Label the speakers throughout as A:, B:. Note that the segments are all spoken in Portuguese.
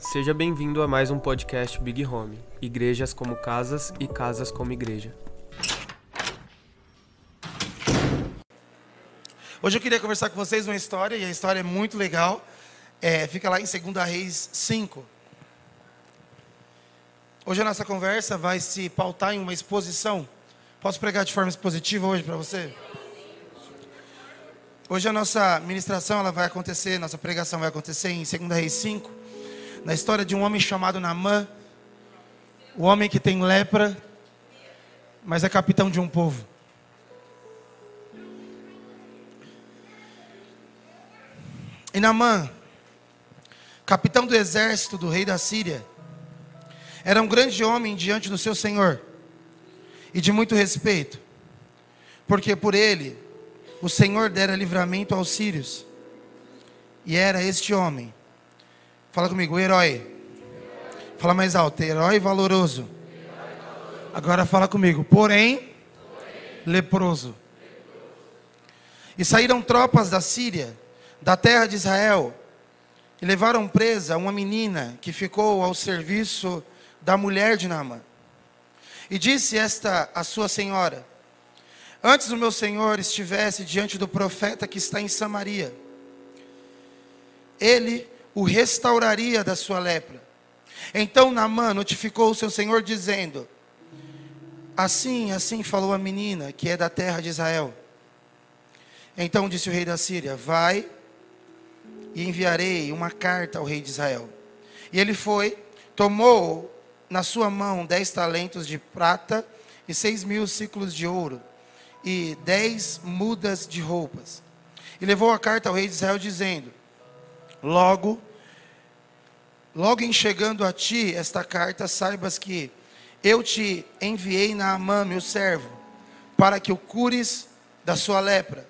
A: Seja bem-vindo a mais um podcast Big Home. Igrejas como casas e casas como igreja.
B: Hoje eu queria conversar com vocês uma história, e a história é muito legal. É, fica lá em 2 Reis 5. Hoje a nossa conversa vai se pautar em uma exposição. Posso pregar de forma expositiva hoje para você? Hoje a nossa ministração ela vai acontecer, nossa pregação vai acontecer em 2 Reis 5, na história de um homem chamado Namã, o homem que tem lepra, mas é capitão de um povo. E Namã, capitão do exército do rei da Síria, era um grande homem diante do seu senhor e de muito respeito, porque por ele o Senhor dera livramento aos sírios. E era este homem. Fala comigo, herói. Fala mais alto, herói valoroso. Agora fala comigo, porém, leproso. E saíram tropas da Síria, da terra de Israel, e levaram presa uma menina que ficou ao serviço da mulher de Naamã. E disse esta a sua senhora: Antes o meu senhor estivesse diante do profeta que está em Samaria, ele o restauraria da sua lepra. Então Naamã notificou o seu senhor dizendo: Assim, assim falou a menina que é da terra de Israel. Então disse o rei da Síria: Vai e enviarei uma carta ao rei de Israel. E ele foi, tomou na sua mão dez talentos de prata e seis mil ciclos de ouro e dez mudas de roupas. E levou a carta ao rei de Israel, dizendo: Logo, logo em chegando a ti esta carta, saibas que eu te enviei na Amã, meu servo, para que o cures da sua lepra.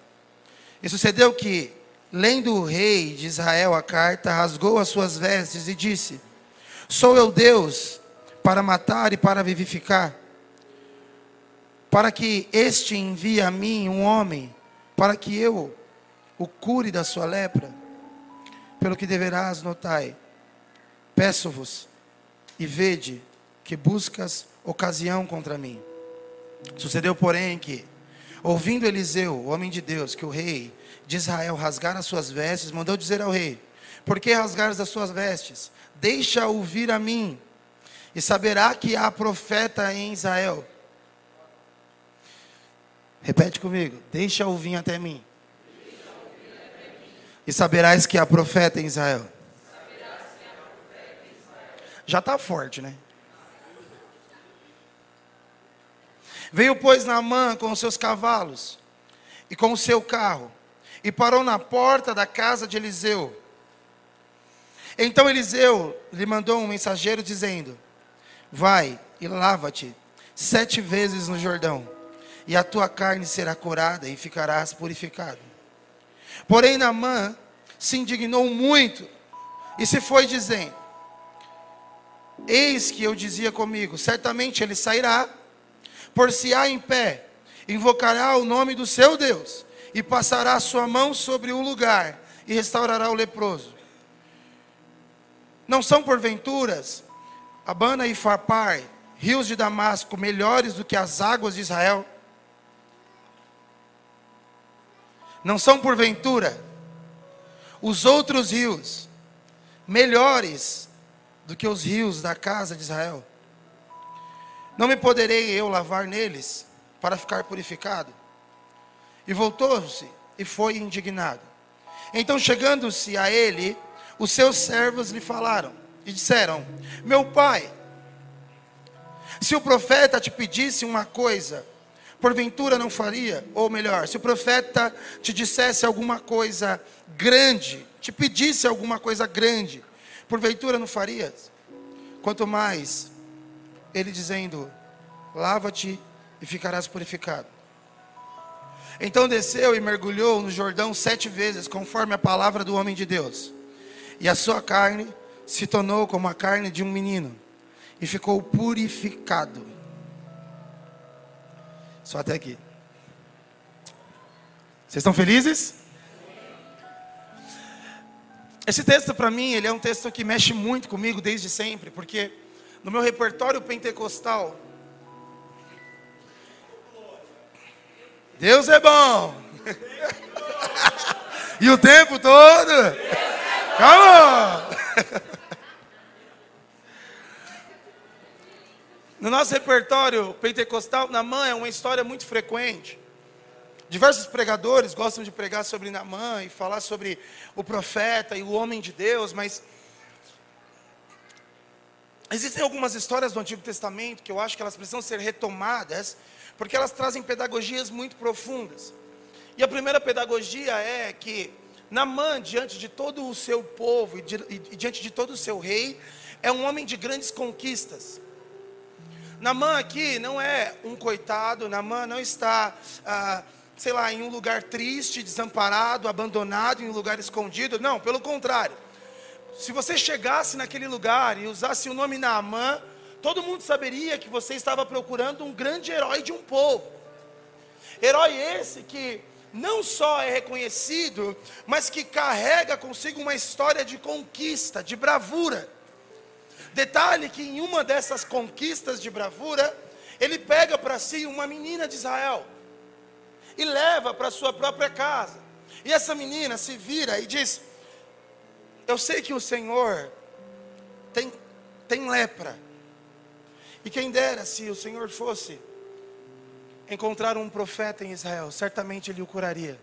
B: E sucedeu que, lendo o rei de Israel a carta, rasgou as suas vestes e disse: Sou eu Deus para matar e para vivificar para que este envie a mim um homem, para que eu o cure da sua lepra. Pelo que deverás notai, peço-vos e vede que buscas ocasião contra mim. Sucedeu, porém, que, ouvindo Eliseu, o homem de Deus, que o rei de Israel rasgara as suas vestes, mandou dizer ao rei: Por que rasgares as suas vestes? Deixa ouvir a mim, e saberá que há profeta em Israel. Repete comigo. Deixa o vir até mim. E saberás que há profeta em Israel. Já está forte, né? Veio, pois, Naamã com os seus cavalos e com o seu carro, e parou na porta da casa de Eliseu. Então Eliseu lhe mandou um mensageiro dizendo: Vai e lava-te sete vezes no Jordão e a tua carne será curada e ficarás purificado. Porém, Naamã se indignou muito e se foi dizendo: Eis que eu dizia comigo: certamente ele sairá, por se há em pé, invocará o nome do seu Deus e passará sua mão sobre o lugar e restaurará o leproso. Não são porventuras Abana e Farpar, rios de Damasco, melhores do que as águas de Israel? Não são porventura os outros rios melhores do que os rios da casa de Israel? Não me poderei eu lavar neles para ficar purificado? E voltou-se e foi indignado. Então, chegando-se a ele, os seus servos lhe falaram e disseram: Meu pai, se o profeta te pedisse uma coisa, porventura não faria? Ou melhor, se o profeta te dissesse alguma coisa grande, te pedisse alguma coisa grande, porventura não farias? Quanto mais, ele dizendo: lava-te e ficarás purificado. Então desceu e mergulhou no Jordão sete vezes, conforme a palavra do homem de Deus. E a sua carne se tornou como a carne de um menino, e ficou purificado. Só até aqui. Vocês estão felizes? Esse texto para mim, ele é um texto que mexe muito comigo desde sempre, porque no meu repertório pentecostal, Deus é bom. e o tempo todo. Calma. No nosso repertório pentecostal, Namã é uma história muito frequente. Diversos pregadores gostam de pregar sobre Namã e falar sobre o profeta e o homem de Deus, mas existem algumas histórias do Antigo Testamento que eu acho que elas precisam ser retomadas, porque elas trazem pedagogias muito profundas. E a primeira pedagogia é que Namã, diante de todo o seu povo e, e diante de todo o seu rei, é um homem de grandes conquistas. Namã aqui não é um coitado, Namã não está, ah, sei lá, em um lugar triste, desamparado, abandonado, em um lugar escondido. Não, pelo contrário. Se você chegasse naquele lugar e usasse o nome Naamã, todo mundo saberia que você estava procurando um grande herói de um povo. Herói esse que não só é reconhecido, mas que carrega consigo uma história de conquista, de bravura. Detalhe que em uma dessas conquistas de bravura, ele pega para si uma menina de Israel e leva para sua própria casa. E essa menina se vira e diz: Eu sei que o Senhor tem, tem lepra. E quem dera se o Senhor fosse encontrar um profeta em Israel, certamente ele o curaria.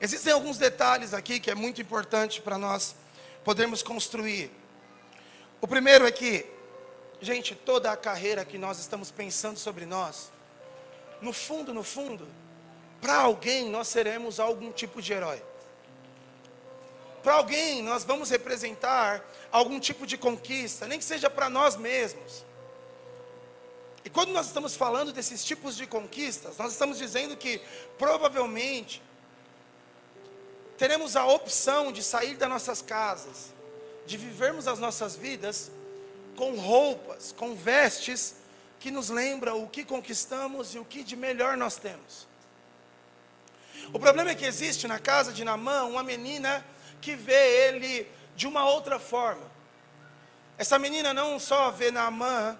B: Existem alguns detalhes aqui que é muito importante para nós podermos construir. O primeiro é que, gente, toda a carreira que nós estamos pensando sobre nós, no fundo, no fundo, para alguém nós seremos algum tipo de herói. Para alguém nós vamos representar algum tipo de conquista, nem que seja para nós mesmos. E quando nós estamos falando desses tipos de conquistas, nós estamos dizendo que provavelmente teremos a opção de sair das nossas casas, de vivermos as nossas vidas com roupas, com vestes que nos lembram o que conquistamos e o que de melhor nós temos. O problema é que existe na casa de Namã uma menina que vê ele de uma outra forma. Essa menina não só vê Naamã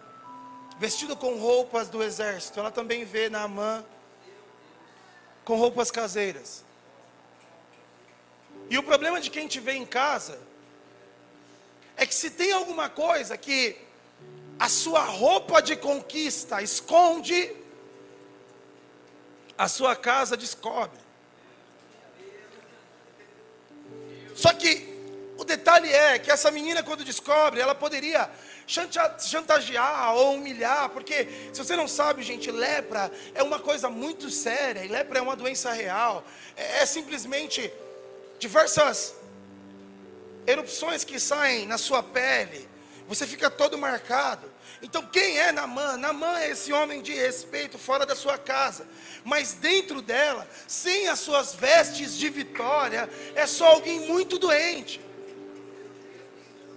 B: vestido com roupas do exército, ela também vê Naamã com roupas caseiras. E o problema de quem te vê em casa é que se tem alguma coisa que a sua roupa de conquista esconde, a sua casa descobre. Só que o detalhe é que essa menina, quando descobre, ela poderia chantagear ou humilhar, porque se você não sabe, gente, lepra é uma coisa muito séria, e lepra é uma doença real, é, é simplesmente diversas erupções que saem na sua pele, você fica todo marcado. Então, quem é Namã? Namã é esse homem de respeito fora da sua casa, mas dentro dela, sem as suas vestes de vitória, é só alguém muito doente.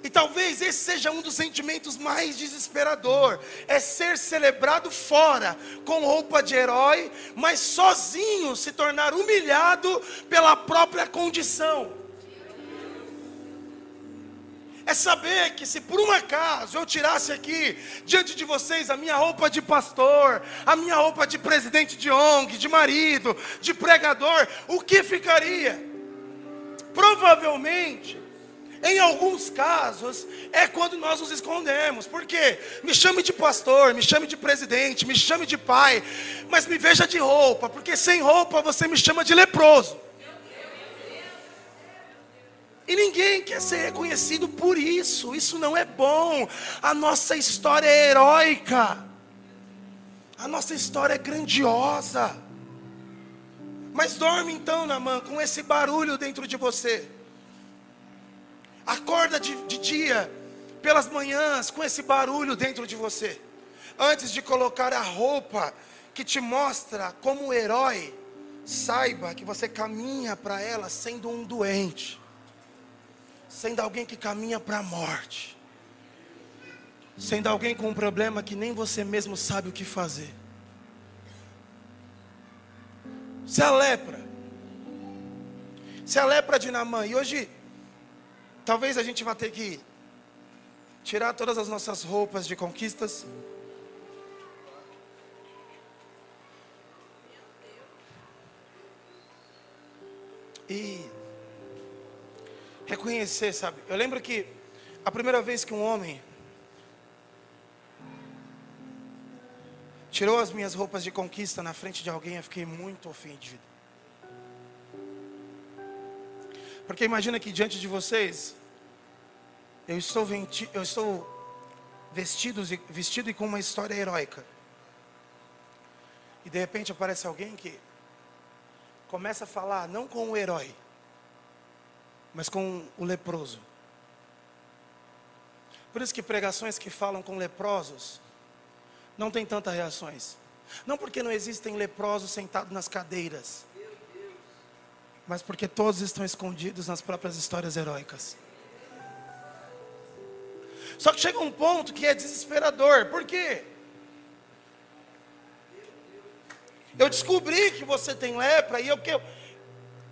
B: E talvez esse seja um dos sentimentos mais desesperador, é ser celebrado fora, com roupa de herói, mas sozinho se tornar humilhado pela própria condição é saber que se por um acaso eu tirasse aqui diante de vocês a minha roupa de pastor, a minha roupa de presidente de ONG, de marido, de pregador, o que ficaria? Provavelmente, em alguns casos, é quando nós nos escondemos. Por quê? Me chame de pastor, me chame de presidente, me chame de pai, mas me veja de roupa, porque sem roupa você me chama de leproso. E ninguém quer ser reconhecido por isso. Isso não é bom. A nossa história é heróica. A nossa história é grandiosa. Mas dorme então, Namã, com esse barulho dentro de você. Acorda de, de dia, pelas manhãs, com esse barulho dentro de você. Antes de colocar a roupa que te mostra como herói, saiba que você caminha para ela sendo um doente sendo alguém que caminha para a morte, sendo alguém com um problema que nem você mesmo sabe o que fazer. Se a lepra, se a lepra de Namã, e hoje talvez a gente vá ter que tirar todas as nossas roupas de conquistas. E reconhecer, sabe? Eu lembro que a primeira vez que um homem tirou as minhas roupas de conquista na frente de alguém, eu fiquei muito ofendido. Porque imagina que diante de vocês, eu estou, venti, eu estou vestido, vestido e com uma história heróica. E de repente aparece alguém que começa a falar não com o herói, mas com o leproso. Por isso que pregações que falam com leprosos não tem tantas reações. Não porque não existem leprosos sentados nas cadeiras, mas porque todos estão escondidos nas próprias histórias heróicas. Só que chega um ponto que é desesperador. Por quê? Eu descobri que você tem lepra e eu, eu,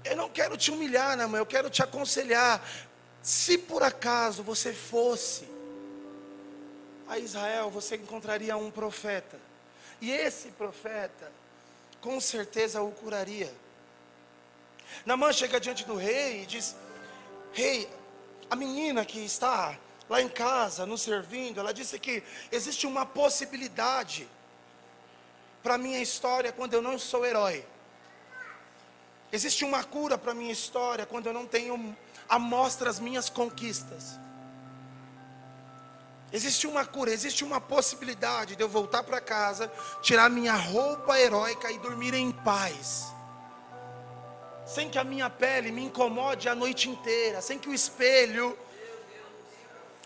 B: eu não quero te humilhar, né, mãe? Eu quero te aconselhar. Se por acaso você fosse a Israel, você encontraria um profeta. E esse profeta, com certeza, o curaria. Namã chega diante do rei e diz: Rei, a menina que está lá em casa nos servindo, ela disse que existe uma possibilidade para a minha história quando eu não sou herói. Existe uma cura para a minha história quando eu não tenho amostras minhas conquistas. Existe uma cura, existe uma possibilidade de eu voltar para casa, tirar minha roupa heróica e dormir em paz sem que a minha pele me incomode a noite inteira, sem que o espelho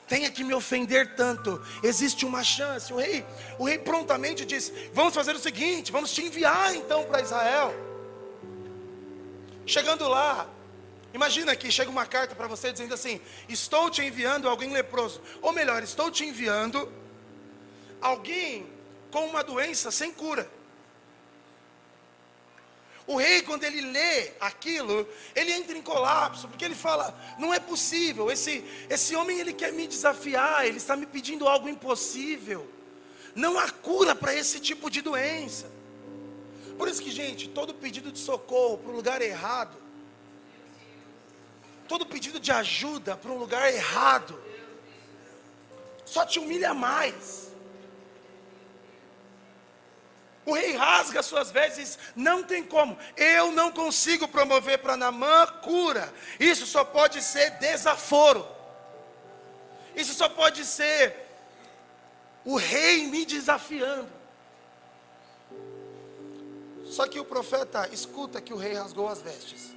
B: tenha que me ofender tanto. Existe uma chance. O rei, o rei prontamente disse: Vamos fazer o seguinte, vamos te enviar então para Israel. Chegando lá, imagina que chega uma carta para você dizendo assim: Estou te enviando alguém leproso, ou melhor, estou te enviando alguém com uma doença sem cura. O rei, quando ele lê aquilo, ele entra em colapso, porque ele fala: não é possível, esse, esse homem ele quer me desafiar, ele está me pedindo algo impossível. Não há cura para esse tipo de doença. Por isso que, gente, todo pedido de socorro para o lugar errado, todo pedido de ajuda para um lugar errado, só te humilha mais. O rei rasga suas vestes, não tem como. Eu não consigo promover para Namã cura. Isso só pode ser desaforo. Isso só pode ser o rei me desafiando. Só que o profeta escuta que o rei rasgou as vestes.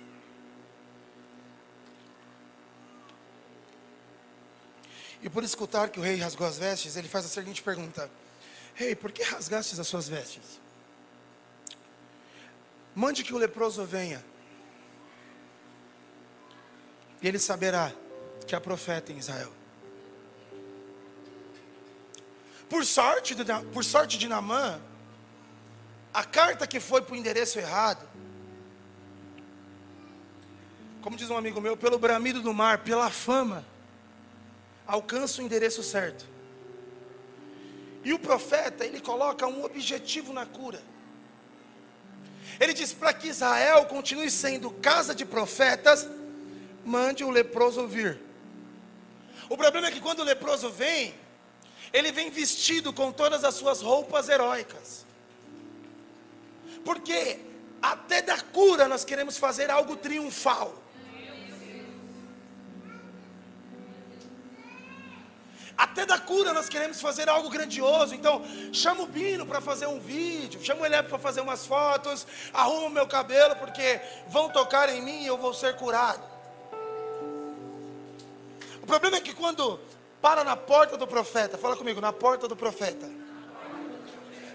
B: E por escutar que o rei rasgou as vestes, ele faz a seguinte pergunta: Rei, por que rasgastes as suas vestes? Mande que o leproso venha. E ele saberá que há profeta em Israel. Por sorte, de, por sorte de Namã, a carta que foi para o endereço errado, como diz um amigo meu, pelo bramido do mar, pela fama, alcança o endereço certo. E o profeta, ele coloca um objetivo na cura. Ele diz: para que Israel continue sendo casa de profetas, mande o leproso vir. O problema é que quando o leproso vem, ele vem vestido com todas as suas roupas heróicas. Porque até da cura nós queremos fazer algo triunfal. Até da cura nós queremos fazer algo grandioso. Então, chama o Bino para fazer um vídeo, chama o para fazer umas fotos, arruma o meu cabelo, porque vão tocar em mim e eu vou ser curado. O problema é que quando para na porta do profeta, fala comigo, na porta do profeta.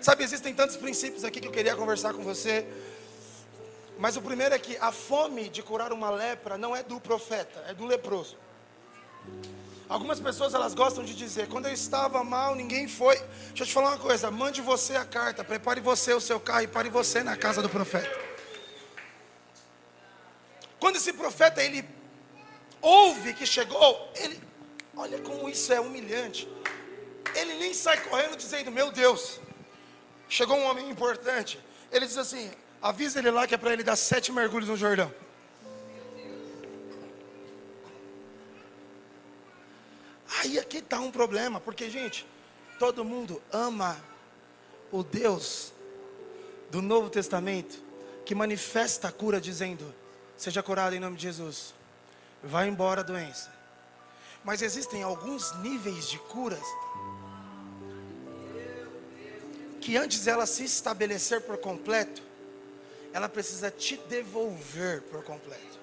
B: Sabe, existem tantos princípios aqui que eu queria conversar com você. Mas o primeiro é que a fome de curar uma lepra não é do profeta, é do leproso. Algumas pessoas elas gostam de dizer: quando eu estava mal, ninguém foi. Deixa eu te falar uma coisa: mande você a carta, prepare você o seu carro e pare você na casa do profeta. Quando esse profeta ele ouve que chegou, ele, olha como isso é humilhante. Ele nem sai correndo dizendo: Meu Deus, chegou um homem importante. Ele diz assim: Avisa ele lá que é para ele dar sete mergulhos no Jordão. Aí aqui está um problema, porque, gente, todo mundo ama o Deus do Novo Testamento que manifesta a cura, dizendo: Seja curado em nome de Jesus, vai embora a doença. Mas existem alguns níveis de curas que antes ela se estabelecer por completo, ela precisa te devolver por completo.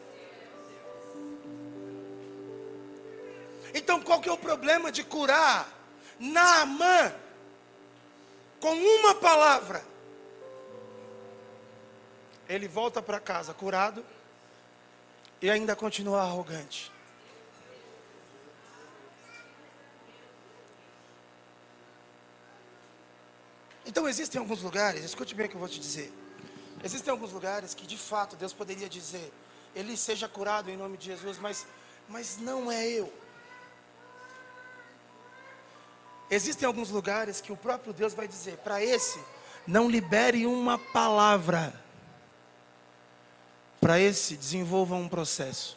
B: Então, qual que é o problema de curar Naamã com uma palavra? Ele volta para casa curado e ainda continua arrogante. Então existem alguns lugares, escute bem o que eu vou te dizer. Existem alguns lugares que de fato Deus poderia dizer, ele seja curado em nome de Jesus, mas, mas não é eu. Existem alguns lugares que o próprio Deus vai dizer, para esse, não libere uma palavra. Para esse, desenvolva um processo.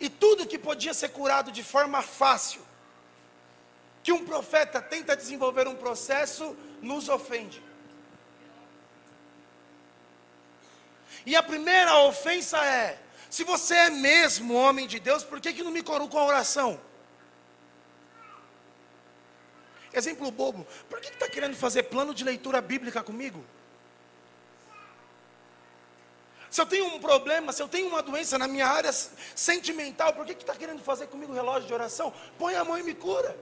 B: E tudo que podia ser curado de forma fácil, que um profeta tenta desenvolver um processo, nos ofende. E a primeira ofensa é: se você é mesmo homem de Deus, por que, que não me corou com a oração? Exemplo bobo, por que está que tá querendo fazer plano de leitura bíblica comigo? Se eu tenho um problema, se eu tenho uma doença na minha área sentimental, por que está que tá querendo fazer comigo relógio de oração? Põe a mão e me cura.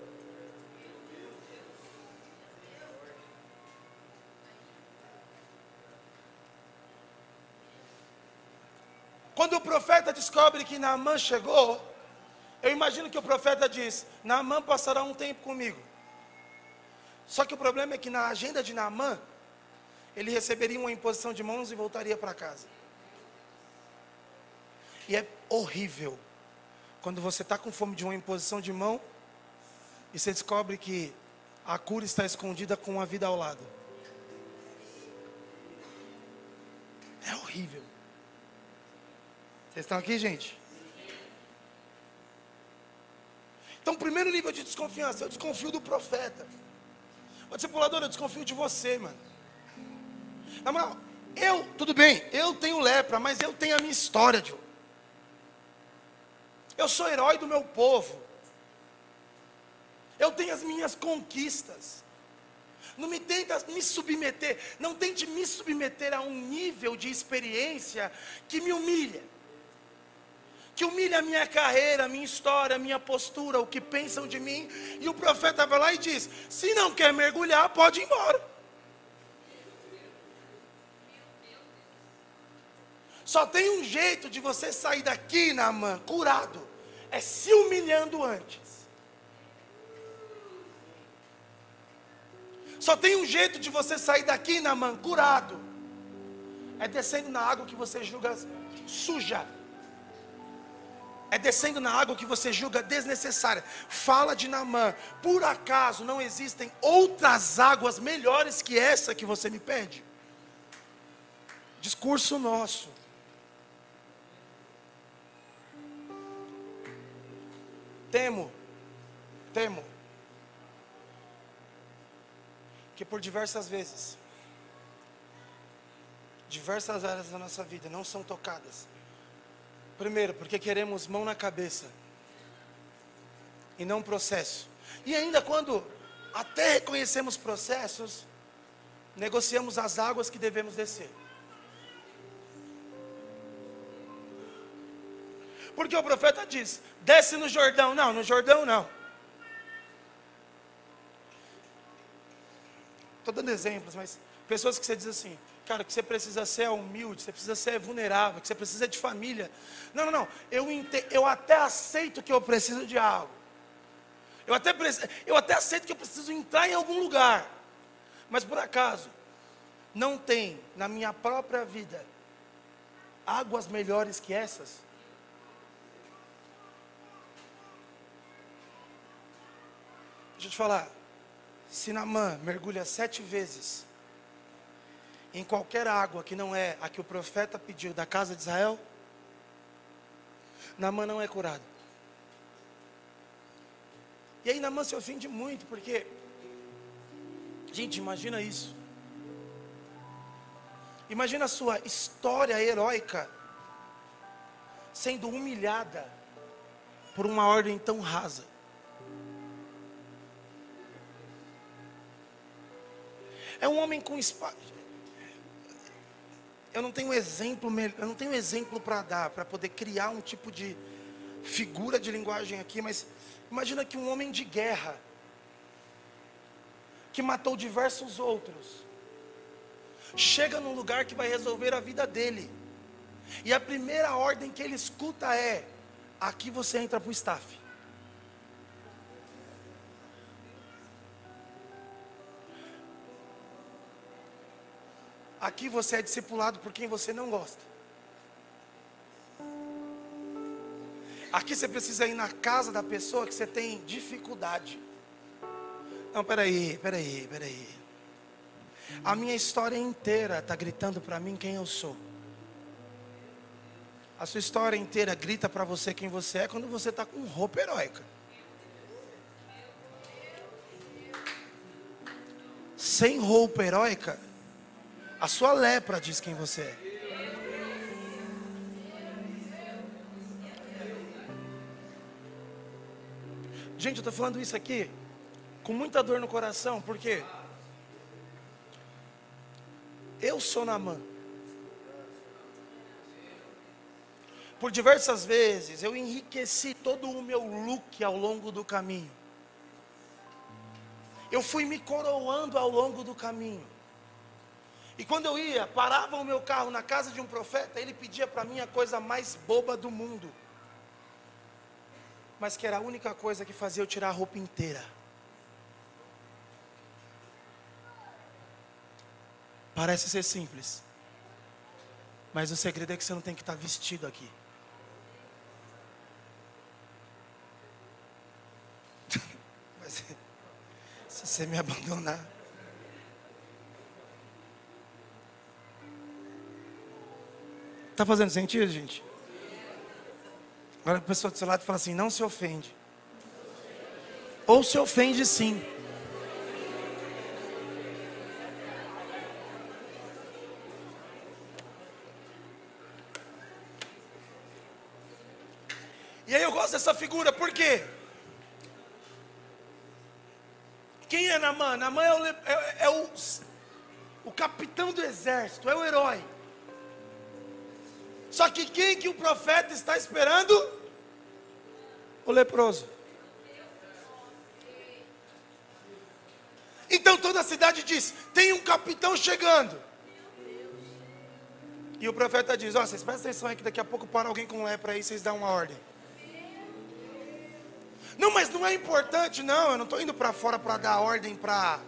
B: Quando o profeta descobre que Naamã chegou, eu imagino que o profeta diz: Naamã passará um tempo comigo. Só que o problema é que na agenda de Naamã, ele receberia uma imposição de mãos e voltaria para casa. E é horrível quando você está com fome de uma imposição de mão e você descobre que a cura está escondida com a vida ao lado. É horrível. Vocês estão aqui, gente? Então, primeiro nível de desconfiança, eu desconfio do profeta. O discipulador, eu desconfio de você, mano. Na moral, eu, tudo bem, eu tenho lepra, mas eu tenho a minha história, Joe. Eu sou herói do meu povo. Eu tenho as minhas conquistas. Não me tenta me submeter, não tente me submeter a um nível de experiência que me humilha que humilha a minha carreira, a minha história, a minha postura, o que pensam de mim. E o profeta vai lá e diz: se não quer mergulhar, pode ir embora. Só tem um jeito de você sair daqui, Naamã, curado. É se humilhando antes. Só tem um jeito de você sair daqui, Naamã, curado. É descendo na água que você julga suja é descendo na água que você julga desnecessária. Fala de Namã, por acaso não existem outras águas melhores que essa que você me pede? Discurso nosso. Temo, temo, que por diversas vezes, diversas áreas da nossa vida não são tocadas Primeiro, porque queremos mão na cabeça e não processo. E ainda quando até reconhecemos processos, negociamos as águas que devemos descer. Porque o profeta diz: desce no Jordão. Não, no Jordão não. Estou dando exemplos, mas pessoas que você diz assim: Cara, que você precisa ser humilde, você precisa ser vulnerável, que você precisa de família. Não, não, não. Eu, eu até aceito que eu preciso de algo. Eu até, eu até aceito que eu preciso entrar em algum lugar. Mas por acaso, não tem na minha própria vida águas melhores que essas? Deixa eu te falar. Se Namã mergulha sete vezes em qualquer água que não é a que o profeta pediu da casa de Israel, Namã não é curado. E aí Namã se ofende muito, porque, gente, imagina isso. Imagina a sua história heróica sendo humilhada por uma ordem tão rasa. É um homem com espada. Eu não tenho exemplo, eu não tenho exemplo para dar, para poder criar um tipo de figura de linguagem aqui, mas imagina que um homem de guerra que matou diversos outros chega num lugar que vai resolver a vida dele. E a primeira ordem que ele escuta é: aqui você entra para o staff. Aqui você é discipulado por quem você não gosta. Aqui você precisa ir na casa da pessoa que você tem dificuldade. Não, peraí, peraí, peraí. A minha história inteira está gritando para mim quem eu sou. A sua história inteira grita para você quem você é quando você está com roupa heróica. Sem roupa heróica, a sua lepra diz quem você é. Gente, eu estou falando isso aqui com muita dor no coração, porque eu sou Namã. Por diversas vezes eu enriqueci todo o meu look ao longo do caminho. Eu fui me coroando ao longo do caminho. E quando eu ia, parava o meu carro na casa de um profeta, ele pedia para mim a coisa mais boba do mundo. Mas que era a única coisa que fazia eu tirar a roupa inteira. Parece ser simples. Mas o segredo é que você não tem que estar vestido aqui. Mas, se você me abandonar. Está fazendo sentido, gente? Agora a pessoa do seu lado fala assim: não se ofende. Ou se ofende sim. E aí eu gosto dessa figura, por quê? Quem é Namã? Namã é, o, é, é o, o capitão do exército, é o herói. Só que quem que o profeta está esperando? O leproso. Então toda a cidade diz: tem um capitão chegando. E o profeta diz: Ó, oh, vocês prestem atenção aí que daqui a pouco para alguém com lepra aí, vocês dão uma ordem. Não, mas não é importante, não. Eu não estou indo para fora para dar ordem para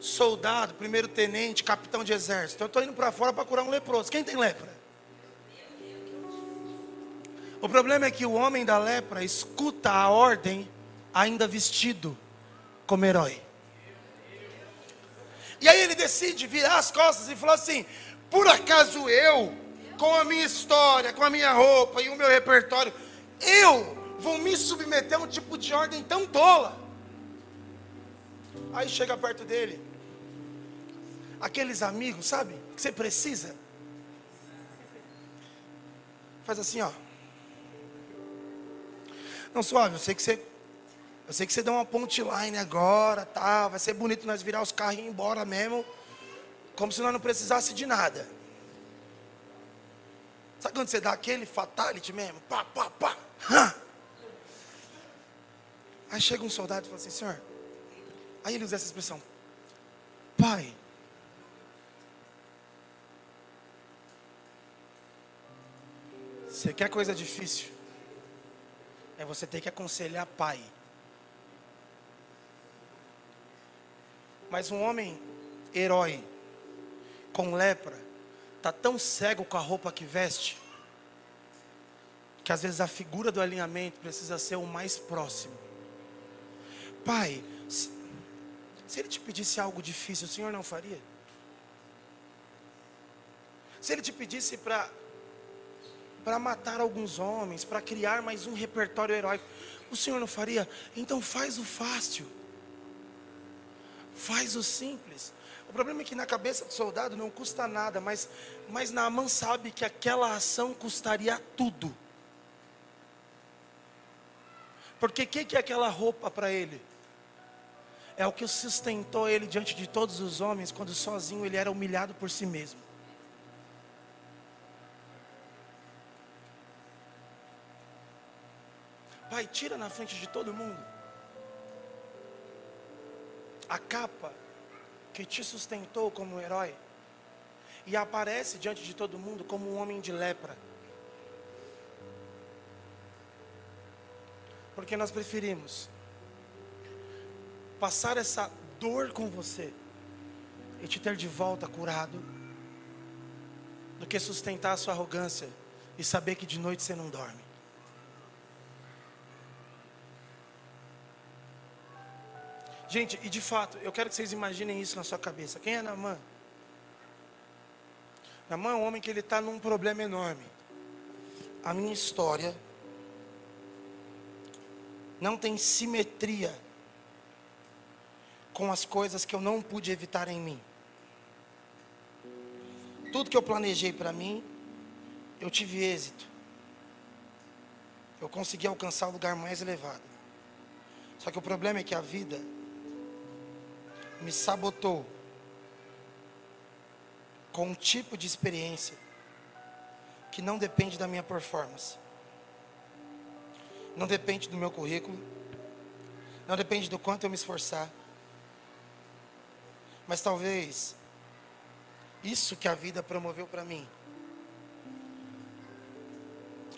B: soldado, primeiro tenente, capitão de exército. Eu estou indo para fora para curar um leproso. Quem tem lepra? O problema é que o homem da lepra escuta a ordem ainda vestido como herói. E aí ele decide virar as costas e falar assim: por acaso eu, com a minha história, com a minha roupa e o meu repertório, eu vou me submeter a um tipo de ordem tão tola? Aí chega perto dele, aqueles amigos, sabe, que você precisa. Faz assim, ó. Não, suave, eu sei que você. Eu sei que você deu uma line agora, tá? Vai ser bonito nós virar os carros e ir embora mesmo. Como se nós não precisasse de nada. Sabe quando você dá aquele fatality mesmo? Pá, pá, pá. Hã? Aí chega um soldado e fala assim, senhor. Aí ele usa essa expressão. Pai. Você quer coisa difícil? É você ter que aconselhar pai. Mas um homem herói, com lepra, está tão cego com a roupa que veste, que às vezes a figura do alinhamento precisa ser o mais próximo. Pai, se, se ele te pedisse algo difícil, o Senhor não faria? Se ele te pedisse para para matar alguns homens, para criar mais um repertório heróico, o Senhor não faria? Então faz o fácil. Faz o simples. O problema é que na cabeça do soldado não custa nada, mas, mas Naaman sabe que aquela ação custaria tudo. Porque o que, que é aquela roupa para ele? É o que sustentou ele diante de todos os homens, quando sozinho ele era humilhado por si mesmo. Pai, tira na frente de todo mundo a capa que te sustentou como um herói e aparece diante de todo mundo como um homem de lepra. Porque nós preferimos passar essa dor com você e te ter de volta curado, do que sustentar a sua arrogância e saber que de noite você não dorme. Gente, e de fato, eu quero que vocês imaginem isso na sua cabeça. Quem é Namã? Namã é um homem que ele está num problema enorme. A minha história não tem simetria com as coisas que eu não pude evitar em mim. Tudo que eu planejei para mim, eu tive êxito. Eu consegui alcançar o lugar mais elevado. Só que o problema é que a vida me sabotou com um tipo de experiência que não depende da minha performance, não depende do meu currículo, não depende do quanto eu me esforçar, mas talvez isso que a vida promoveu para mim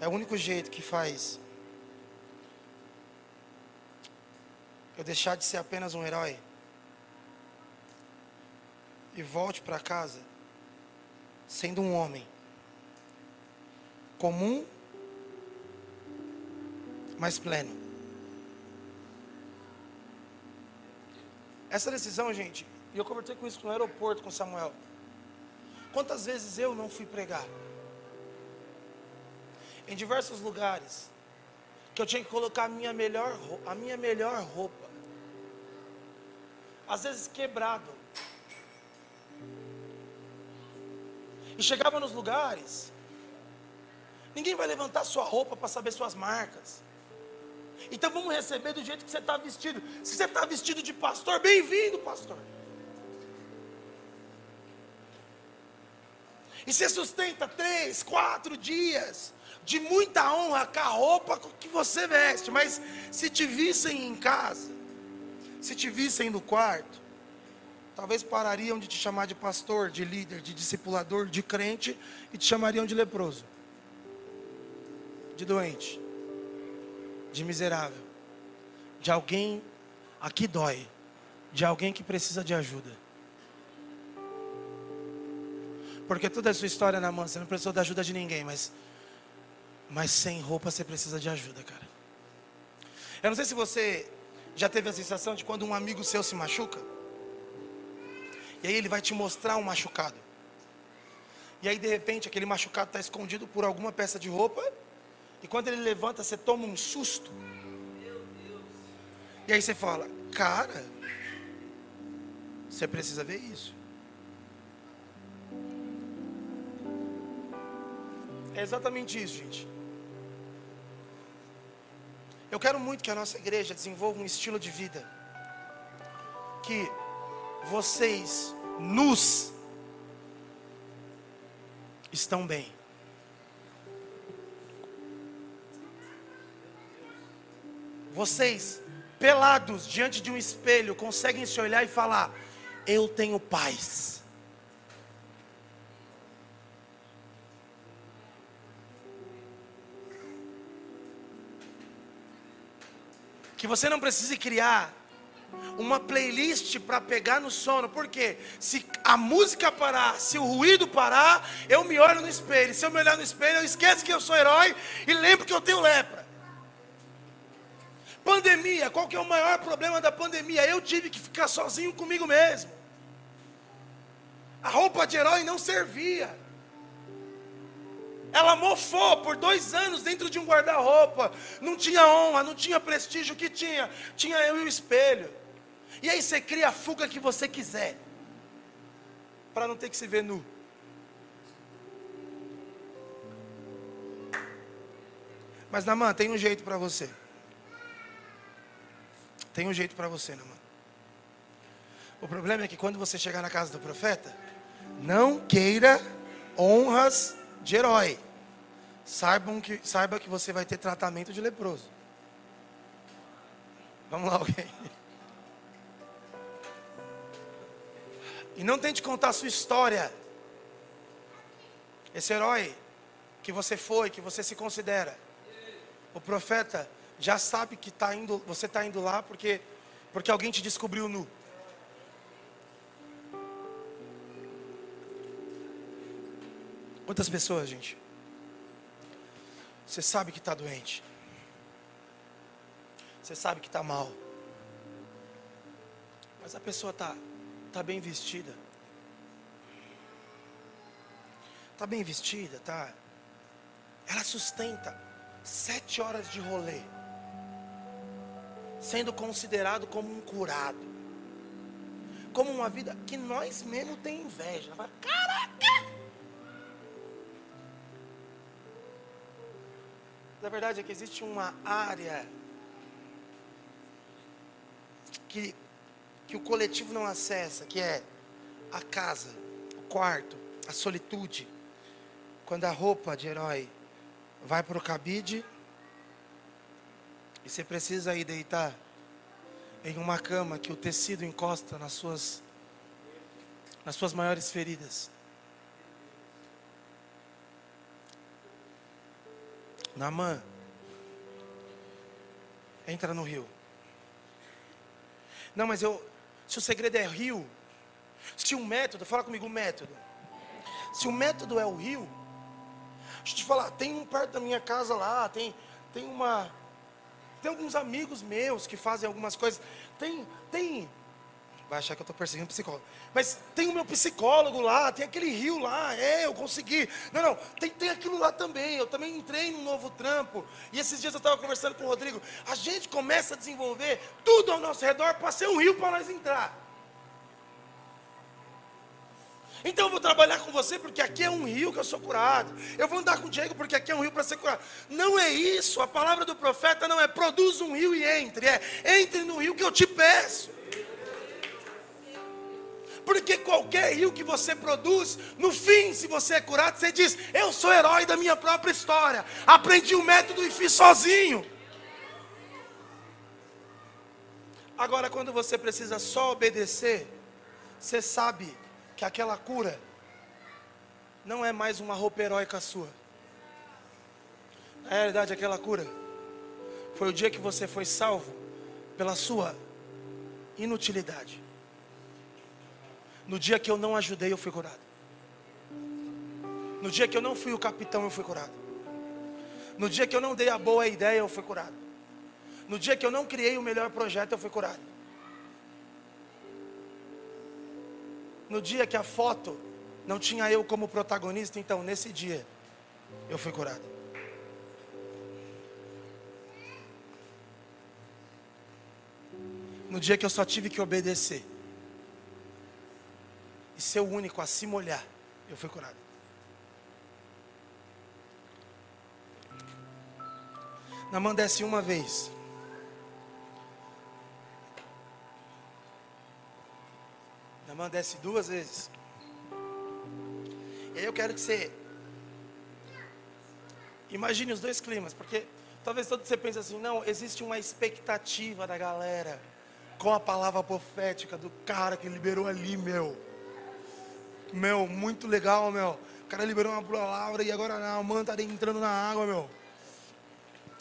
B: é o único jeito que faz eu deixar de ser apenas um herói e volte para casa sendo um homem comum, mas pleno. Essa decisão, gente, e eu conversei com isso no aeroporto com Samuel. Quantas vezes eu não fui pregar? Em diversos lugares, que eu tinha que colocar a minha melhor, a minha melhor roupa. Às vezes quebrado, Chegava nos lugares, ninguém vai levantar sua roupa para saber suas marcas. Então vamos receber do jeito que você está vestido. Se você está vestido de pastor, bem-vindo, pastor. E você sustenta três, quatro dias de muita honra com a roupa que você veste. Mas se te vissem em casa, se te vissem no quarto, Talvez parariam de te chamar de pastor, de líder, de discipulador, de crente e te chamariam de leproso, de doente, de miserável, de alguém aqui dói, de alguém que precisa de ajuda. Porque toda a sua história na mão, você não precisou da ajuda de ninguém, mas, mas sem roupa você precisa de ajuda, cara. Eu não sei se você já teve a sensação de quando um amigo seu se machuca. E aí ele vai te mostrar um machucado. E aí de repente aquele machucado está escondido por alguma peça de roupa. E quando ele levanta, você toma um susto. E aí você fala, cara, você precisa ver isso. É exatamente isso, gente. Eu quero muito que a nossa igreja desenvolva um estilo de vida que vocês nus estão bem. Vocês, pelados diante de um espelho, conseguem se olhar e falar: Eu tenho paz. Que você não precise criar uma playlist para pegar no sono. Por quê? Se a música parar, se o ruído parar, eu me olho no espelho. Se eu me olhar no espelho, eu esqueço que eu sou herói e lembro que eu tenho lepra. Pandemia, qual que é o maior problema da pandemia? Eu tive que ficar sozinho comigo mesmo. A roupa de herói não servia. Ela mofou por dois anos dentro de um guarda-roupa. Não tinha honra, não tinha prestígio. O que tinha? Tinha eu e o espelho. E aí você cria a fuga que você quiser. Para não ter que se ver nu. Mas Namã, tem um jeito para você. Tem um jeito para você, Namã. O problema é que quando você chegar na casa do profeta, não queira honras de herói. Saibam que, saiba que você vai ter tratamento de leproso. Vamos lá, alguém. E não tente contar a sua história. Esse herói que você foi, que você se considera. O profeta já sabe que tá indo, você está indo lá porque, porque alguém te descobriu nu. Quantas pessoas, gente? Você sabe que está doente. Você sabe que está mal. Mas a pessoa está tá bem vestida. Está bem vestida, tá? Ela sustenta sete horas de rolê, sendo considerado como um curado, como uma vida que nós mesmos tem inveja. Caraca! Na verdade é que existe uma área que, que o coletivo não acessa, que é a casa, o quarto, a solitude. Quando a roupa de herói vai para o cabide e você precisa ir deitar em uma cama que o tecido encosta nas suas nas suas maiores feridas. Namã, entra no rio. Não, mas eu, se o segredo é rio, se o método, fala comigo o método. Se o método é o rio, deixa eu te falar, tem um perto da minha casa lá, tem, tem uma, tem alguns amigos meus que fazem algumas coisas, tem, tem vai achar que eu estou perseguindo psicólogo. Mas tem o meu psicólogo lá, tem aquele rio lá, é, eu consegui. Não, não, tem, tem aquilo lá também. Eu também entrei num novo trampo. E esses dias eu estava conversando com o Rodrigo. A gente começa a desenvolver tudo ao nosso redor para ser um rio para nós entrar. Então eu vou trabalhar com você porque aqui é um rio que eu sou curado. Eu vou andar com o Diego porque aqui é um rio para ser curado. Não é isso. A palavra do profeta não é produza um rio e entre. É entre no rio que eu te peço. Porque qualquer rio que você produz, no fim, se você é curado, você diz: Eu sou herói da minha própria história. Aprendi o método e fiz sozinho. Agora, quando você precisa só obedecer, você sabe que aquela cura não é mais uma roupa heróica sua. Na realidade, aquela cura foi o dia que você foi salvo pela sua inutilidade. No dia que eu não ajudei, eu fui curado. No dia que eu não fui o capitão, eu fui curado. No dia que eu não dei a boa ideia, eu fui curado. No dia que eu não criei o melhor projeto, eu fui curado. No dia que a foto não tinha eu como protagonista, então nesse dia eu fui curado. No dia que eu só tive que obedecer e ser o único a se molhar, eu fui curado. Namã desce uma vez. Namã desce duas vezes. E aí eu quero que você imagine os dois climas, porque talvez todo você pense assim, não, existe uma expectativa da galera com a palavra profética do cara que liberou ali, meu. Meu, muito legal, meu. O cara liberou uma palavra e agora a mãe está entrando na água, meu.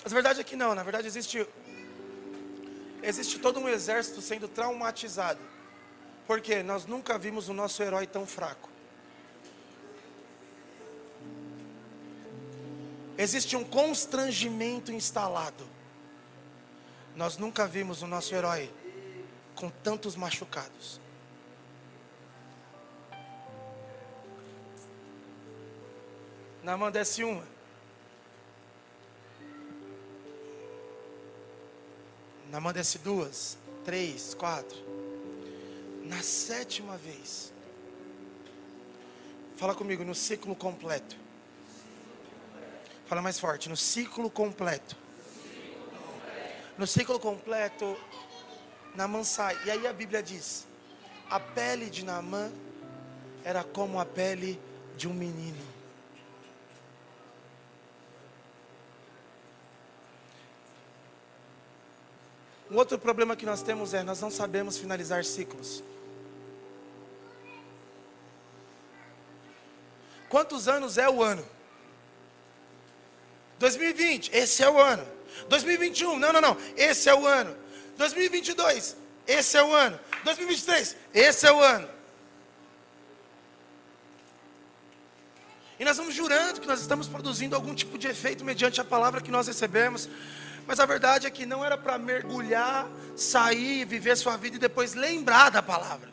B: Mas a verdade é que não, na verdade existe Existe todo um exército sendo traumatizado. Porque nós nunca vimos o nosso herói tão fraco. Existe um constrangimento instalado. Nós nunca vimos o nosso herói com tantos machucados. Namã desce uma. Namã desce duas, três, quatro. Na sétima vez. Fala comigo, no ciclo completo. Fala mais forte, no ciclo completo. No ciclo completo, Naamã sai. E aí a Bíblia diz: a pele de Naamã era como a pele de um menino. Um outro problema que nós temos é nós não sabemos finalizar ciclos. Quantos anos é o ano? 2020, esse é o ano. 2021, não, não, não, esse é o ano. 2022, esse é o ano. 2023, esse é o ano. E nós vamos jurando que nós estamos produzindo algum tipo de efeito mediante a palavra que nós recebemos. Mas a verdade é que não era para mergulhar, sair, viver sua vida e depois lembrar da palavra.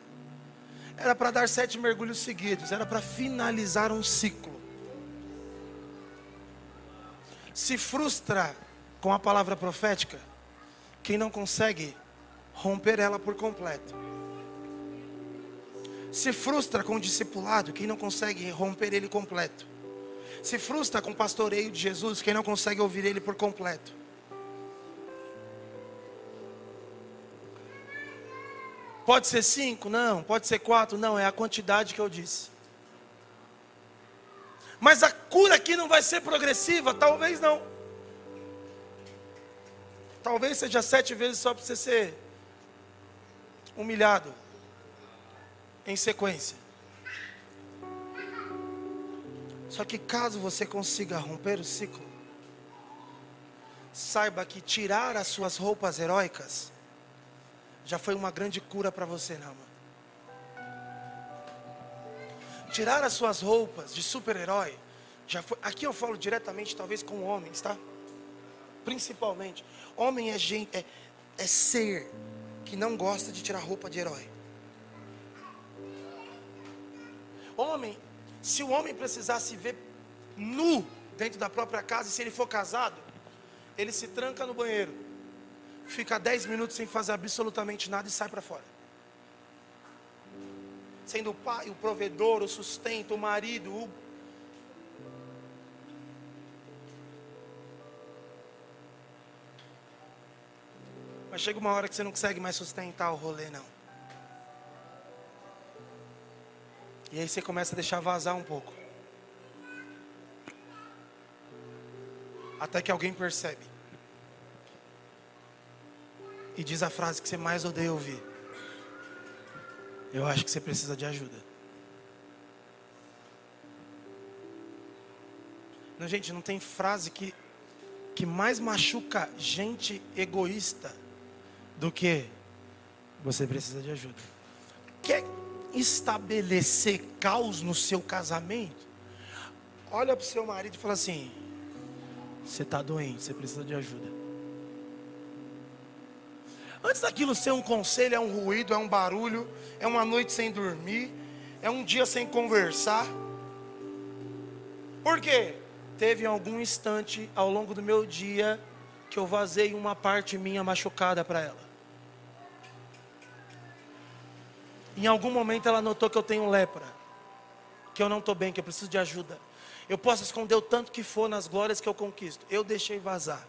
B: Era para dar sete mergulhos seguidos, era para finalizar um ciclo. Se frustra com a palavra profética quem não consegue romper ela por completo. Se frustra com o discipulado quem não consegue romper ele completo. Se frustra com o pastoreio de Jesus quem não consegue ouvir ele por completo. Pode ser cinco? Não. Pode ser quatro? Não. É a quantidade que eu disse. Mas a cura aqui não vai ser progressiva? Talvez não. Talvez seja sete vezes só para você ser humilhado em sequência. Só que caso você consiga romper o ciclo, saiba que tirar as suas roupas heróicas já foi uma grande cura para você, Nama. Tirar as suas roupas de super-herói, já foi. Aqui eu falo diretamente, talvez com homens, tá? Principalmente, homem é gente, é, é ser que não gosta de tirar roupa de herói. Homem, se o homem precisar se ver nu dentro da própria casa, e se ele for casado, ele se tranca no banheiro fica 10 minutos sem fazer absolutamente nada e sai para fora. Sendo o pai, o provedor, o sustento, o marido, o... Mas chega uma hora que você não consegue mais sustentar o rolê, não. E aí você começa a deixar vazar um pouco. Até que alguém percebe e diz a frase que você mais odeia ouvir. Eu acho que você precisa de ajuda. Não, gente, não tem frase que, que mais machuca gente egoísta do que você precisa de ajuda. Quer estabelecer caos no seu casamento? Olha para o seu marido e fala assim: você está doente, você precisa de ajuda. Antes daquilo ser um conselho, é um ruído, é um barulho, é uma noite sem dormir, é um dia sem conversar. Por quê? Teve algum instante ao longo do meu dia que eu vazei uma parte minha machucada para ela. Em algum momento ela notou que eu tenho lepra, que eu não estou bem, que eu preciso de ajuda. Eu posso esconder o tanto que for nas glórias que eu conquisto. Eu deixei vazar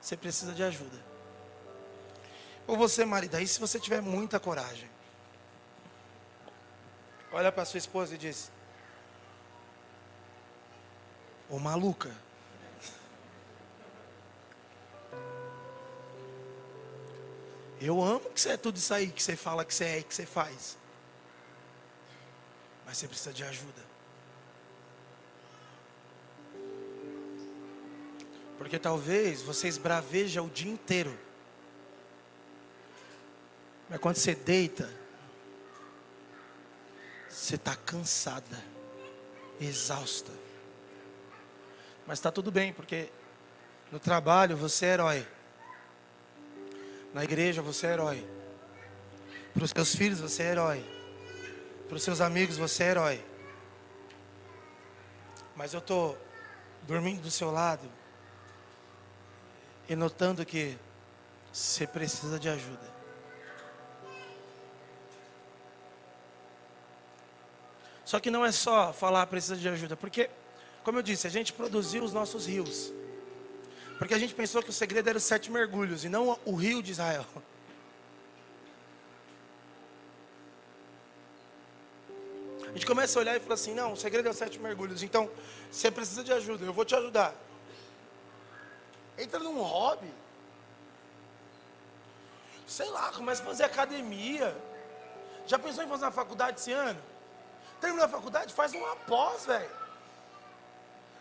B: você precisa de ajuda. Ou você, marido, aí se você tiver muita coragem, olha para sua esposa e diz: Ô maluca, eu amo que você é tudo isso aí que você fala que você é que você faz, mas você precisa de ajuda. Porque talvez você esbraveja o dia inteiro. Mas quando você deita, você está cansada, exausta. Mas está tudo bem, porque no trabalho você é herói. Na igreja você é herói. Para os seus filhos você é herói. Para os seus amigos você é herói. Mas eu estou dormindo do seu lado e notando que você precisa de ajuda. Só que não é só falar precisa de ajuda, porque, como eu disse, a gente produziu os nossos rios. Porque a gente pensou que o segredo era os sete mergulhos e não o rio de Israel. A gente começa a olhar e fala assim: não, o segredo é os sete mergulhos. Então, você precisa de ajuda, eu vou te ajudar. Entra num hobby. Sei lá, começa a fazer academia. Já pensou em fazer uma faculdade esse ano? Terminou a faculdade, faz uma pós, velho.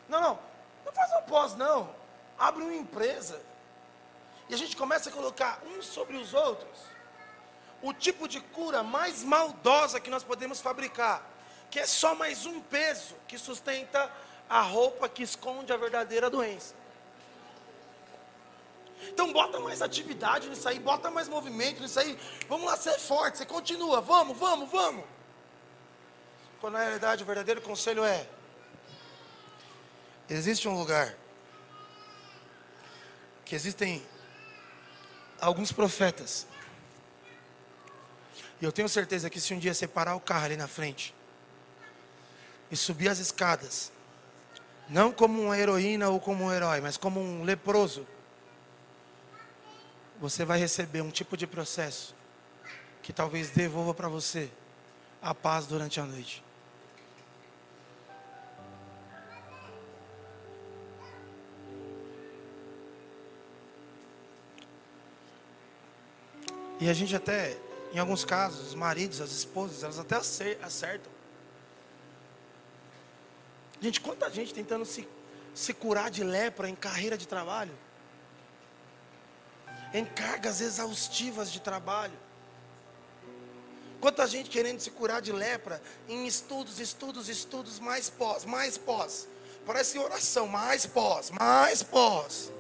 B: Não, não, não faz uma pós, não. Abre uma empresa. E a gente começa a colocar uns sobre os outros. O tipo de cura mais maldosa que nós podemos fabricar. Que é só mais um peso que sustenta a roupa que esconde a verdadeira doença. Então bota mais atividade nisso aí, bota mais movimento nisso aí. Vamos lá ser forte, você continua, vamos, vamos, vamos. Quando na realidade o verdadeiro conselho é: existe um lugar que existem alguns profetas. E eu tenho certeza que se um dia você parar o carro ali na frente e subir as escadas, não como uma heroína ou como um herói, mas como um leproso, você vai receber um tipo de processo que talvez devolva para você a paz durante a noite. E a gente até, em alguns casos, os maridos, as esposas, elas até acertam. Gente, quanta gente tentando se, se curar de lepra em carreira de trabalho, em cargas exaustivas de trabalho. Quanta gente querendo se curar de lepra em estudos, estudos, estudos, mais pós, mais pós. Parece oração, mais pós, mais pós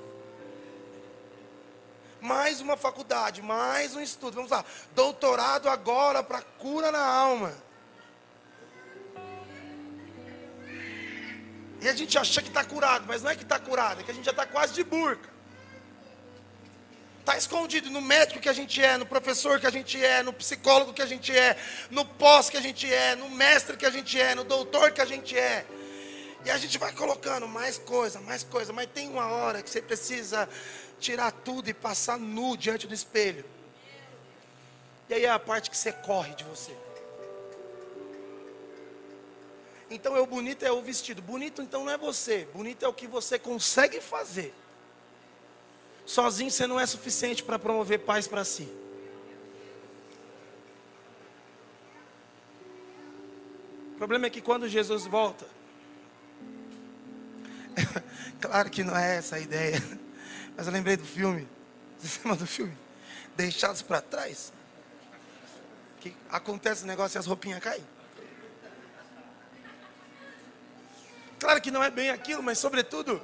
B: mais uma faculdade, mais um estudo. Vamos lá, doutorado agora para cura na alma. E a gente acha que está curado, mas não é que está curado, é que a gente já está quase de burca. Está escondido no médico que a gente é, no professor que a gente é, no psicólogo que a gente é, no pós que a gente é, no mestre que a gente é, no doutor que a gente é. E a gente vai colocando mais coisa, mais coisa, mas tem uma hora que você precisa tirar tudo e passar nu diante do espelho. E aí é a parte que você corre de você. Então é o bonito é o vestido. Bonito então não é você. Bonito é o que você consegue fazer. Sozinho você não é suficiente para promover paz para si. O problema é que quando Jesus volta, claro que não é essa a ideia. Mas eu lembrei do filme. Você lembra do filme? Deixados para trás. Que acontece o negócio e as roupinhas caem. Claro que não é bem aquilo, mas sobretudo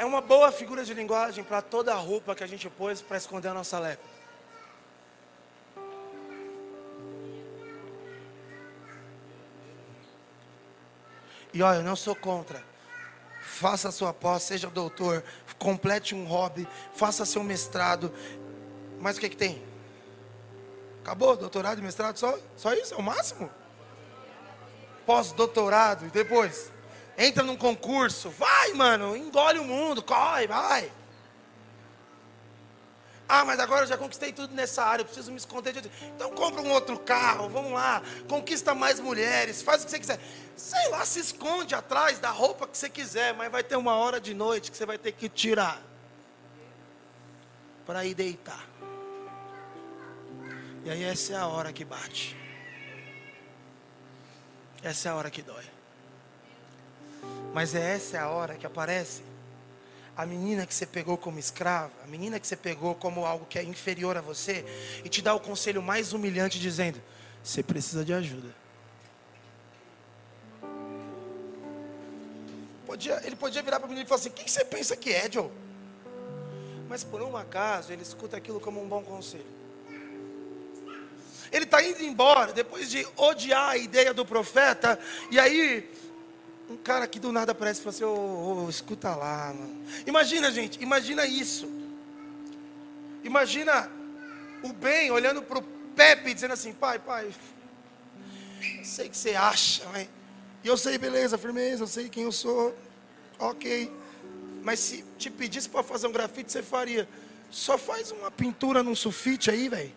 B: é uma boa figura de linguagem para toda a roupa que a gente pôs para esconder a nossa lepra. E olha, eu não sou contra faça a sua pós, seja doutor, complete um hobby, faça seu mestrado. Mas o que, que tem? Acabou? Doutorado e mestrado? Só, só isso? É o máximo? Pós-doutorado e depois? Entra num concurso. Vai, mano, engole o mundo, corre, vai. Ah, mas agora eu já conquistei tudo nessa área, eu preciso me esconder. De... Então compra um outro carro, vamos lá, conquista mais mulheres, faz o que você quiser. Sei lá, se esconde atrás da roupa que você quiser, mas vai ter uma hora de noite que você vai ter que tirar para ir deitar. E aí essa é a hora que bate. Essa é a hora que dói. Mas é essa a hora que aparece a menina que você pegou como escrava, a menina que você pegou como algo que é inferior a você, e te dá o conselho mais humilhante dizendo: você precisa de ajuda. Podia, ele podia virar para a menina e falar assim: quem você pensa que é, Joe? Mas por um acaso ele escuta aquilo como um bom conselho. Ele está indo embora depois de odiar a ideia do profeta, e aí um cara que do nada aparece e fala assim: ô, oh, escuta lá, mano. Imagina, gente, imagina isso. Imagina o bem olhando para o Pepe dizendo assim: pai, pai, eu sei que você acha, mas. E eu sei, beleza, firmeza, eu sei quem eu sou. Ok. Mas se te pedisse para fazer um grafite, você faria. Só faz uma pintura num sulfite aí, velho.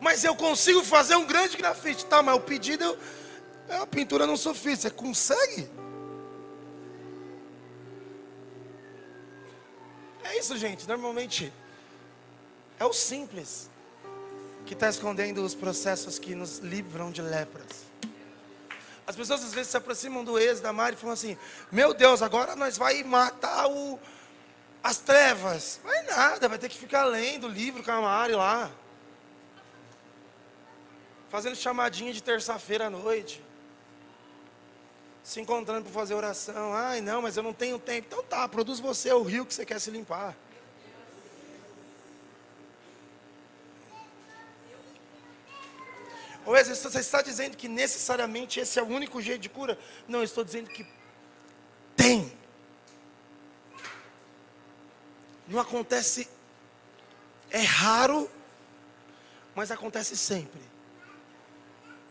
B: Mas eu consigo fazer um grande grafite. Tá, mas o pedido é uma pintura não sofista. Você consegue? É isso, gente. Normalmente é o simples que está escondendo os processos que nos livram de lepras. As pessoas às vezes se aproximam do ex da Mari e falam assim: Meu Deus, agora nós vai matar o, as trevas. Vai nada, vai ter que ficar lendo o livro com a Mari lá fazendo chamadinha de terça-feira à noite, se encontrando para fazer oração. Ai, não, mas eu não tenho tempo. Então tá, produz você o rio que você quer se limpar. Ou você está dizendo que necessariamente esse é o único jeito de cura? Não, eu estou dizendo que tem. Não acontece, é raro, mas acontece sempre.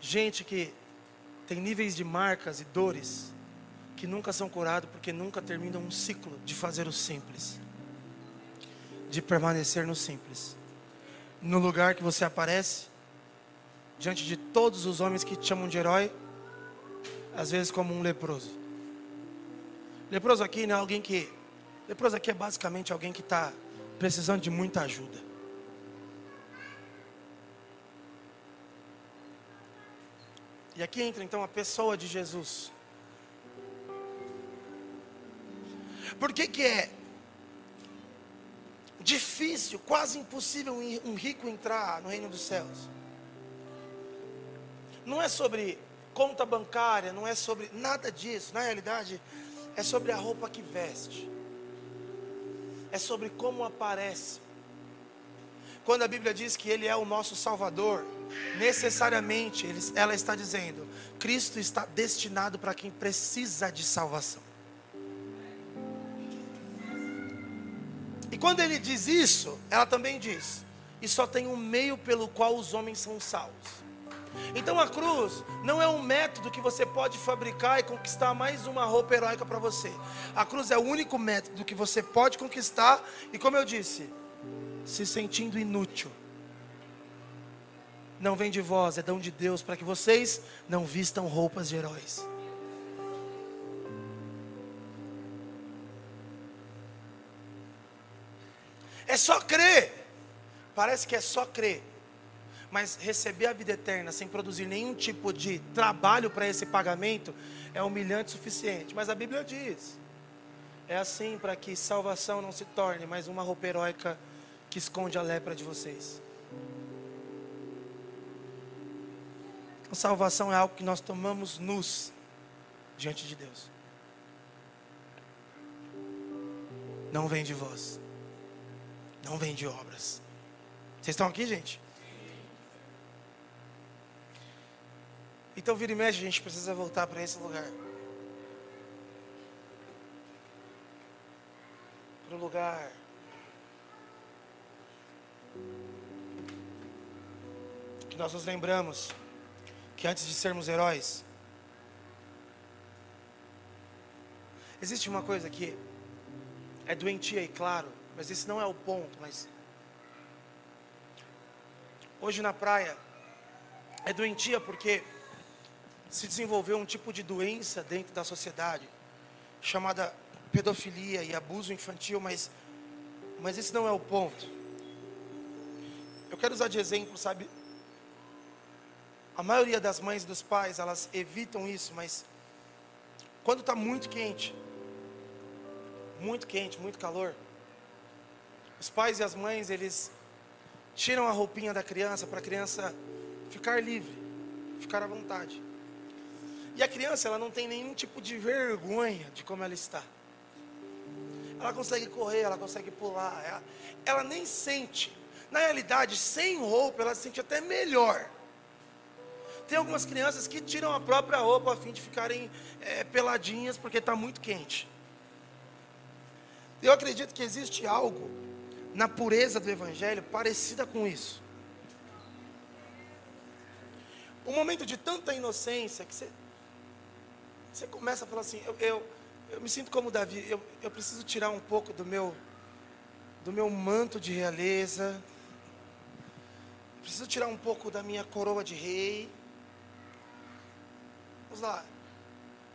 B: Gente que tem níveis de marcas e dores que nunca são curados porque nunca terminam um ciclo de fazer o simples, de permanecer no simples. No lugar que você aparece, diante de todos os homens que te chamam de herói, às vezes como um leproso. Leproso aqui não é alguém que. Leproso aqui é basicamente alguém que está precisando de muita ajuda. E aqui entra então a pessoa de Jesus. Por que, que é difícil, quase impossível um rico entrar no reino dos céus? Não é sobre conta bancária, não é sobre nada disso. Na realidade, é sobre a roupa que veste, é sobre como aparece. Quando a Bíblia diz que Ele é o nosso Salvador, necessariamente ela está dizendo: Cristo está destinado para quem precisa de salvação. E quando ele diz isso, ela também diz: e só tem um meio pelo qual os homens são salvos. Então a cruz não é um método que você pode fabricar e conquistar mais uma roupa heróica para você. A cruz é o único método que você pode conquistar e, como eu disse, se sentindo inútil não vem de vós, é dom de Deus, para que vocês não vistam roupas de heróis. É só crer. Parece que é só crer. Mas receber a vida eterna sem produzir nenhum tipo de trabalho para esse pagamento é humilhante o suficiente. Mas a Bíblia diz: é assim para que salvação não se torne mais uma roupa heróica que esconde a lepra de vocês. A salvação é algo que nós tomamos nus diante de Deus. Não vem de vós. Não vem de obras. Vocês estão aqui, gente? Então, vira e mexe, a gente precisa voltar para esse lugar. Para o lugar nós nos lembramos que antes de sermos heróis, existe uma coisa que é doentia e claro, mas esse não é o ponto, mas hoje na praia é doentia porque se desenvolveu um tipo de doença dentro da sociedade chamada pedofilia e abuso infantil, mas mas esse não é o ponto. Eu quero usar de exemplo, sabe, a maioria das mães e dos pais, elas evitam isso, mas quando está muito quente, muito quente, muito calor, os pais e as mães, eles tiram a roupinha da criança para a criança ficar livre, ficar à vontade. E a criança, ela não tem nenhum tipo de vergonha de como ela está. Ela consegue correr, ela consegue pular, ela, ela nem sente. Na realidade, sem roupa, ela se sente até melhor. Tem algumas crianças que tiram a própria roupa a fim de ficarem é, peladinhas porque está muito quente. Eu acredito que existe algo na pureza do Evangelho parecida com isso. Um momento de tanta inocência que você, você começa a falar assim: eu, eu, eu me sinto como Davi, eu, eu preciso tirar um pouco do meu, do meu manto de realeza, preciso tirar um pouco da minha coroa de rei. Vamos lá,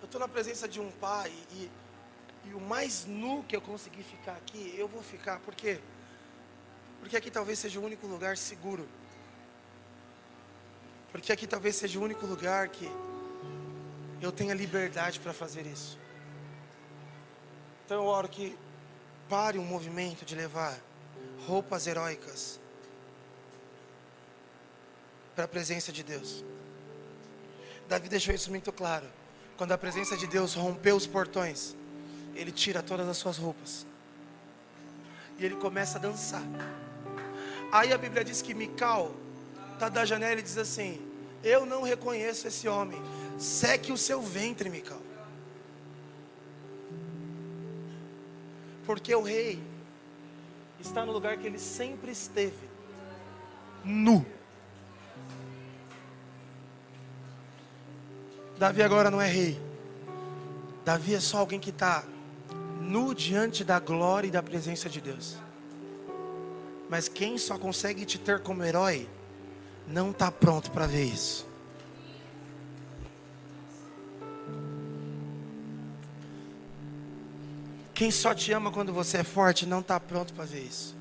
B: eu estou na presença de um pai e, e o mais nu que eu conseguir ficar aqui, eu vou ficar, por quê? Porque aqui talvez seja o único lugar seguro. Porque aqui talvez seja o único lugar que eu tenha liberdade para fazer isso. Então eu oro que pare um movimento de levar roupas heróicas para a presença de Deus. Davi deixou isso muito claro. Quando a presença de Deus rompeu os portões, ele tira todas as suas roupas. E ele começa a dançar. Aí a Bíblia diz que Mical está da janela e diz assim: Eu não reconheço esse homem. Seque o seu ventre, Mical. Porque o rei está no lugar que ele sempre esteve nu. Davi agora não é rei. Davi é só alguém que está nu diante da glória e da presença de Deus. Mas quem só consegue te ter como herói, não está pronto para ver isso. Quem só te ama quando você é forte, não está pronto para ver isso.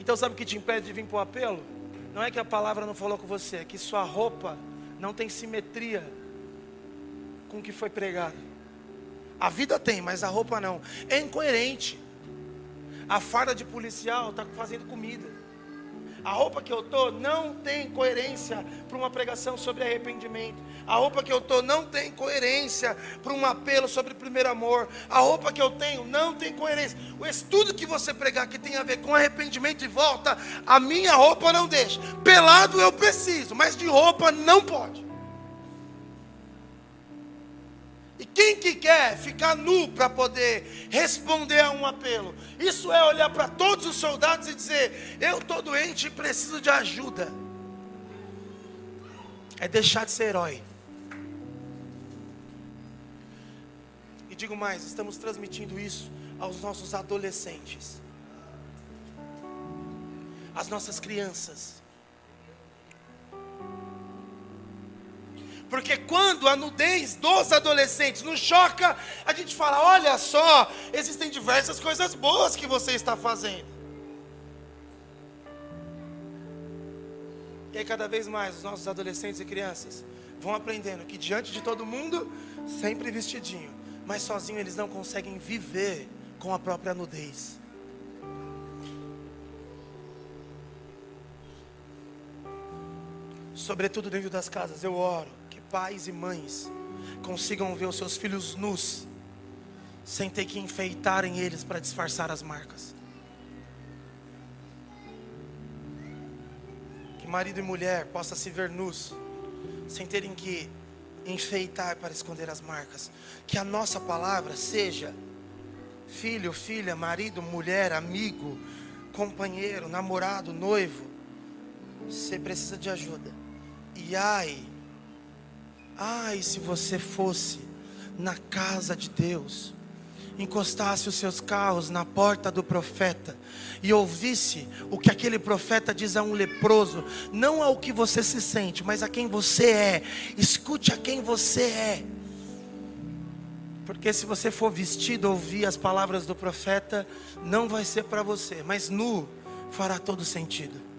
B: Então, sabe o que te impede de vir para o apelo? Não é que a palavra não falou com você, é que sua roupa não tem simetria com o que foi pregado. A vida tem, mas a roupa não. É incoerente. A farda de policial está fazendo comida. A roupa que eu tô não tem coerência para uma pregação sobre arrependimento. A roupa que eu tô não tem coerência para um apelo sobre primeiro amor. A roupa que eu tenho não tem coerência. O estudo que você pregar que tem a ver com arrependimento e volta, a minha roupa não deixa. Pelado eu preciso, mas de roupa não pode. E quem que quer ficar nu para poder responder a um apelo? Isso é olhar para todos os soldados e dizer: Eu estou doente e preciso de ajuda. É deixar de ser herói. E digo mais: estamos transmitindo isso aos nossos adolescentes, às nossas crianças. Porque quando a nudez dos adolescentes nos choca, a gente fala: olha só, existem diversas coisas boas que você está fazendo. E aí, cada vez mais, os nossos adolescentes e crianças vão aprendendo que diante de todo mundo, sempre vestidinho, mas sozinho eles não conseguem viver com a própria nudez. Sobretudo dentro das casas, eu oro pais e mães consigam ver os seus filhos nus, sem ter que enfeitarem eles para disfarçar as marcas. Que marido e mulher possam se ver nus, sem terem que enfeitar para esconder as marcas. Que a nossa palavra seja filho, filha, marido, mulher, amigo, companheiro, namorado, noivo. Você precisa de ajuda. E ai, Ai, se você fosse na casa de Deus, encostasse os seus carros na porta do profeta e ouvisse o que aquele profeta diz a um leproso, não ao que você se sente, mas a quem você é. Escute a quem você é. Porque se você for vestido ouvir as palavras do profeta, não vai ser para você, mas nu fará todo sentido.